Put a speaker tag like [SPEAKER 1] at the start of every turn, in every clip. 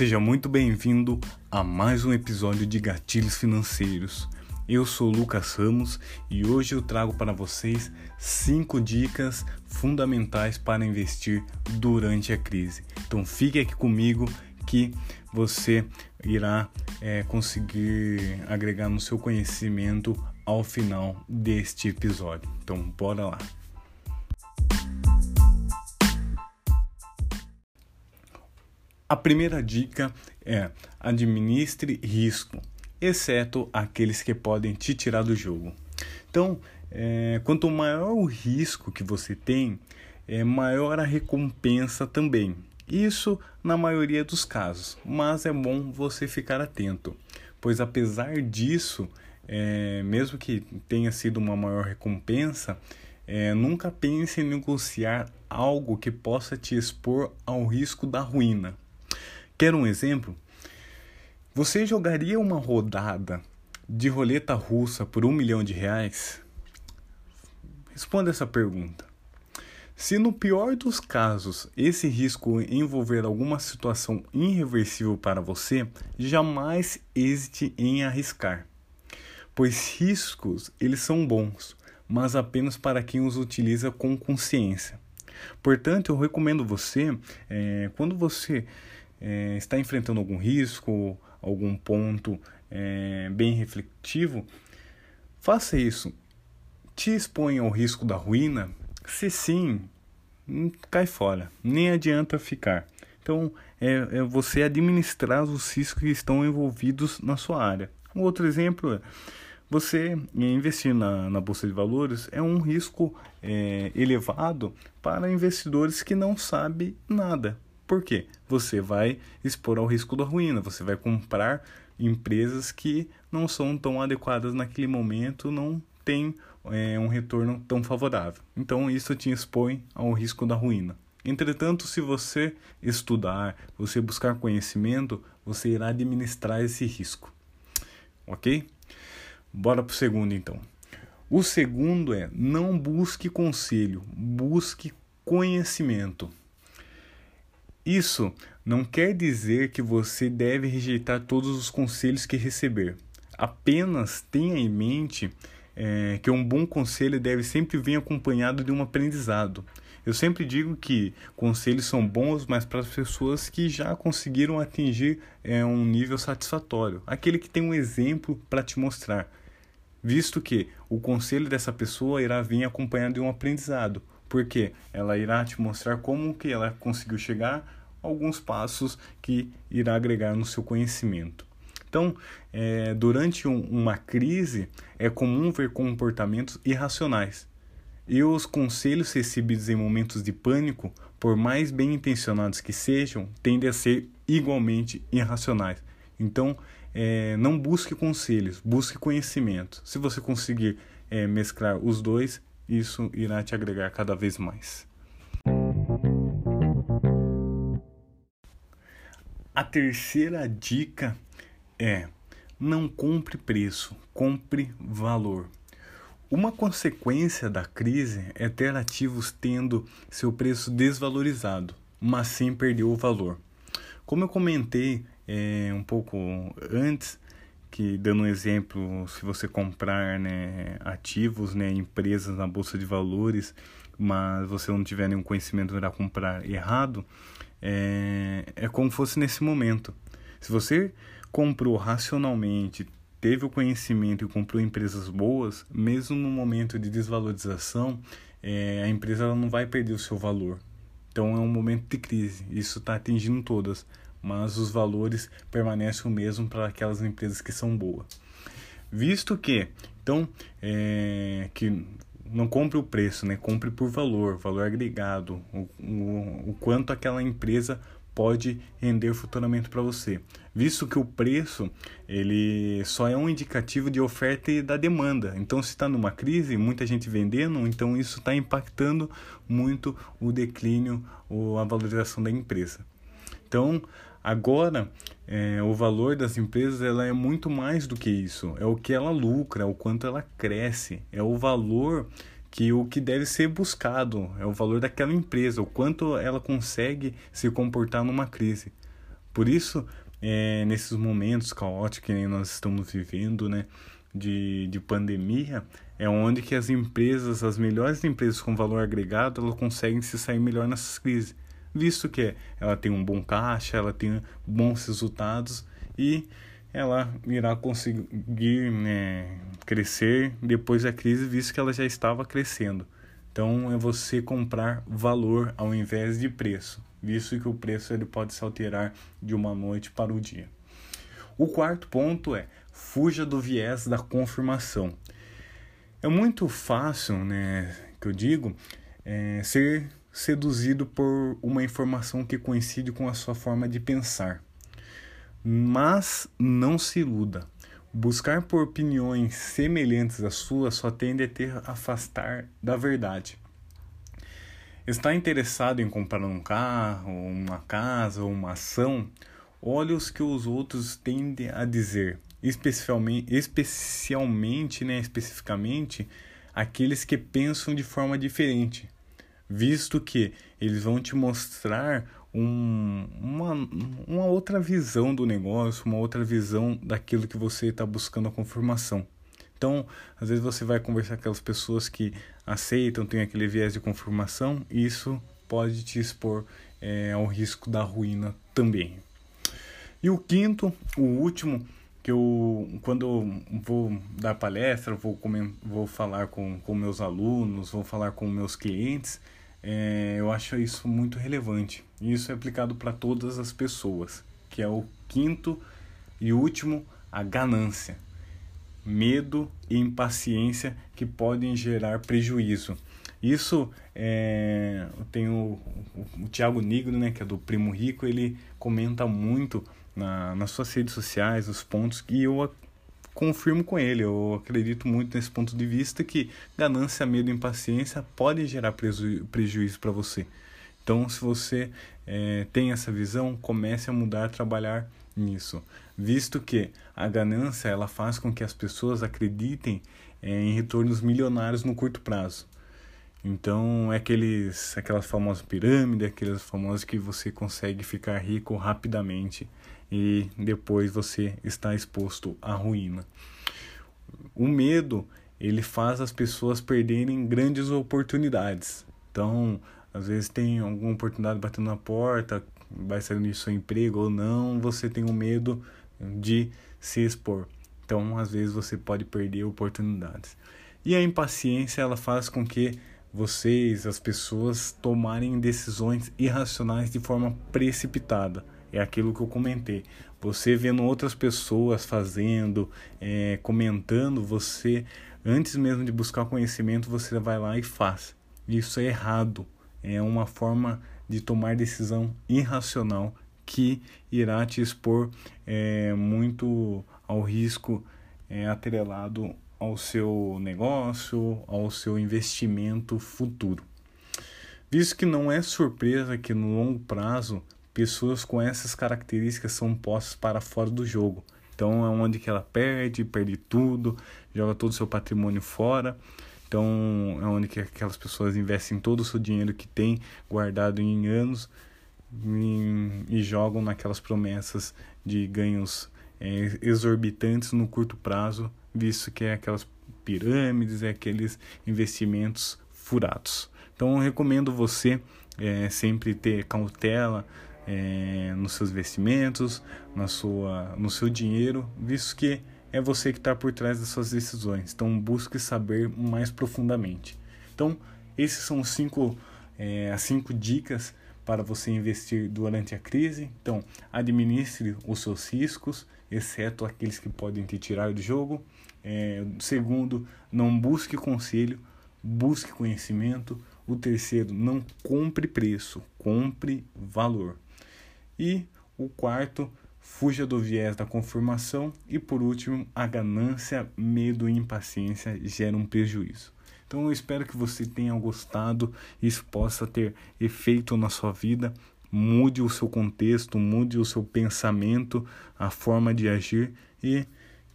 [SPEAKER 1] Seja muito bem-vindo a mais um episódio de Gatilhos Financeiros. Eu sou Lucas Ramos e hoje eu trago para vocês cinco dicas fundamentais para investir durante a crise. Então fique aqui comigo que você irá é, conseguir agregar no seu conhecimento ao final deste episódio. Então bora lá. A primeira dica é administre risco, exceto aqueles que podem te tirar do jogo. Então, é, quanto maior o risco que você tem, é maior a recompensa também. Isso na maioria dos casos, mas é bom você ficar atento, pois apesar disso, é, mesmo que tenha sido uma maior recompensa, é, nunca pense em negociar algo que possa te expor ao risco da ruína. Quer um exemplo? Você jogaria uma rodada de roleta russa por um milhão de reais? Responda essa pergunta. Se no pior dos casos esse risco envolver alguma situação irreversível para você, jamais hesite em arriscar, pois riscos eles são bons, mas apenas para quem os utiliza com consciência. Portanto, eu recomendo você, é, quando você é, está enfrentando algum risco, algum ponto é, bem refletivo, faça isso. Te expõe ao risco da ruína? Se sim, hum, cai fora, nem adianta ficar. Então, é, é você administrar os riscos que estão envolvidos na sua área. Um outro exemplo é você investir na, na Bolsa de Valores é um risco é, elevado para investidores que não sabem nada. Por quê? Você vai expor ao risco da ruína, você vai comprar empresas que não são tão adequadas naquele momento, não tem é, um retorno tão favorável. Então isso te expõe ao risco da ruína. Entretanto, se você estudar, você buscar conhecimento, você irá administrar esse risco. Ok? Bora para o segundo então. O segundo é não busque conselho, busque conhecimento. Isso não quer dizer que você deve rejeitar todos os conselhos que receber. Apenas tenha em mente é, que um bom conselho deve sempre vir acompanhado de um aprendizado. Eu sempre digo que conselhos são bons, mas para as pessoas que já conseguiram atingir é, um nível satisfatório, aquele que tem um exemplo para te mostrar, visto que o conselho dessa pessoa irá vir acompanhado de um aprendizado porque ela irá te mostrar como que ela conseguiu chegar alguns passos que irá agregar no seu conhecimento. Então, é, durante um, uma crise, é comum ver comportamentos irracionais. E os conselhos recebidos em momentos de pânico, por mais bem intencionados que sejam, tendem a ser igualmente irracionais. Então, é, não busque conselhos, busque conhecimento. Se você conseguir é, mesclar os dois, isso irá te agregar cada vez mais. A terceira dica é: não compre preço, compre valor. Uma consequência da crise é ter ativos tendo seu preço desvalorizado, mas sem perder o valor. Como eu comentei é, um pouco antes, que dando um exemplo, se você comprar né, ativos, né, empresas na bolsa de valores, mas você não tiver nenhum conhecimento irá comprar errado, é, é como fosse nesse momento. Se você comprou racionalmente, teve o conhecimento e comprou empresas boas, mesmo no momento de desvalorização, é, a empresa não vai perder o seu valor. Então é um momento de crise, isso está atingindo todas mas os valores permanecem o mesmo para aquelas empresas que são boas. Visto que, então, é, que não compre o preço, né? compre por valor, valor agregado, o, o, o quanto aquela empresa pode render futuramente para você. Visto que o preço ele só é um indicativo de oferta e da demanda. Então, se está numa crise, muita gente vendendo, então isso está impactando muito o declínio ou a valorização da empresa. Então, Agora, é, o valor das empresas ela é muito mais do que isso. É o que ela lucra, é o quanto ela cresce, é o valor que o que deve ser buscado, é o valor daquela empresa, o quanto ela consegue se comportar numa crise. Por isso, é, nesses momentos caóticos que nós estamos vivendo, né, de, de pandemia, é onde que as empresas, as melhores empresas com valor agregado, elas conseguem se sair melhor nessas crises, visto que ela tem um bom caixa, ela tem bons resultados e ela irá conseguir né, crescer depois da crise, visto que ela já estava crescendo. Então é você comprar valor ao invés de preço, visto que o preço ele pode se alterar de uma noite para o dia. O quarto ponto é fuja do viés da confirmação. É muito fácil, né, que eu digo, é, ser seduzido por uma informação que coincide com a sua forma de pensar. Mas não se iluda. Buscar por opiniões semelhantes às suas só tende a te afastar da verdade. Está interessado em comprar um carro, uma casa ou uma ação? Olhe os que os outros tendem a dizer, especialmente, especialmente, né, especificamente aqueles que pensam de forma diferente, visto que eles vão te mostrar um, uma, uma outra visão do negócio, uma outra visão daquilo que você está buscando a confirmação. Então, às vezes você vai conversar com aquelas pessoas que aceitam, tem aquele viés de confirmação, e isso pode te expor é, ao risco da ruína também. E o quinto, o último, que eu, quando vou dar palestra, vou, vou falar com, com meus alunos, vou falar com meus clientes, é, eu acho isso muito relevante. E isso é aplicado para todas as pessoas, que é o quinto e último, a ganância. Medo e impaciência que podem gerar prejuízo. Isso é, tem o, o, o Tiago Nigro, né, que é do Primo Rico, ele comenta muito na, nas suas redes sociais os pontos que eu confirmo com ele. Eu acredito muito nesse ponto de vista que ganância, medo e impaciência podem gerar preju prejuízo para você. Então, se você é, tem essa visão, comece a mudar, a trabalhar nisso, visto que a ganância ela faz com que as pessoas acreditem é, em retornos milionários no curto prazo. Então, é aqueles, aquelas famosas pirâmides, aquelas famosas que você consegue ficar rico rapidamente e depois você está exposto à ruína. O medo, ele faz as pessoas perderem grandes oportunidades. Então, às vezes tem alguma oportunidade batendo na porta, vai sair do seu emprego ou não, você tem o medo de se expor. Então, às vezes você pode perder oportunidades. E a impaciência, ela faz com que vocês, as pessoas, tomarem decisões irracionais de forma precipitada é aquilo que eu comentei. Você vendo outras pessoas fazendo, é, comentando, você, antes mesmo de buscar conhecimento, você vai lá e faz. Isso é errado. É uma forma de tomar decisão irracional que irá te expor é, muito ao risco é, atrelado ao seu negócio, ao seu investimento futuro. Visto que não é surpresa que no longo prazo pessoas com essas características são postas para fora do jogo. Então é onde que ela perde, perde tudo, joga todo o seu patrimônio fora. Então é onde que aquelas pessoas investem todo o seu dinheiro que tem guardado em anos e, e jogam naquelas promessas de ganhos é, exorbitantes no curto prazo, visto que é aquelas pirâmides, é aqueles investimentos furados. Então recomendo você é, sempre ter cautela é, nos seus investimentos, na sua, no seu dinheiro, visto que é você que está por trás das suas decisões. Então busque saber mais profundamente. Então esses são os cinco, é, as cinco dicas para você investir durante a crise. Então administre os seus riscos, exceto aqueles que podem te tirar do jogo. É, segundo, não busque conselho, busque conhecimento. O terceiro, não compre preço, compre valor. E o quarto, fuja do viés da confirmação. E por último, a ganância, medo e impaciência geram um prejuízo. Então eu espero que você tenha gostado e isso possa ter efeito na sua vida. Mude o seu contexto, mude o seu pensamento, a forma de agir e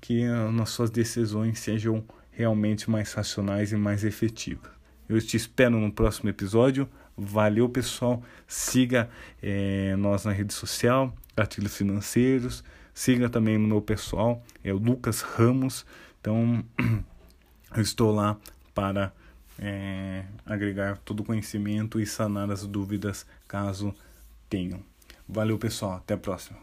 [SPEAKER 1] que as suas decisões sejam realmente mais racionais e mais efetivas. Eu te espero no próximo episódio. Valeu, pessoal. Siga é, nós na rede social, Gatilhos Financeiros. Siga também no meu pessoal, é o Lucas Ramos. Então, eu estou lá para é, agregar todo o conhecimento e sanar as dúvidas caso tenham. Valeu, pessoal. Até a próxima.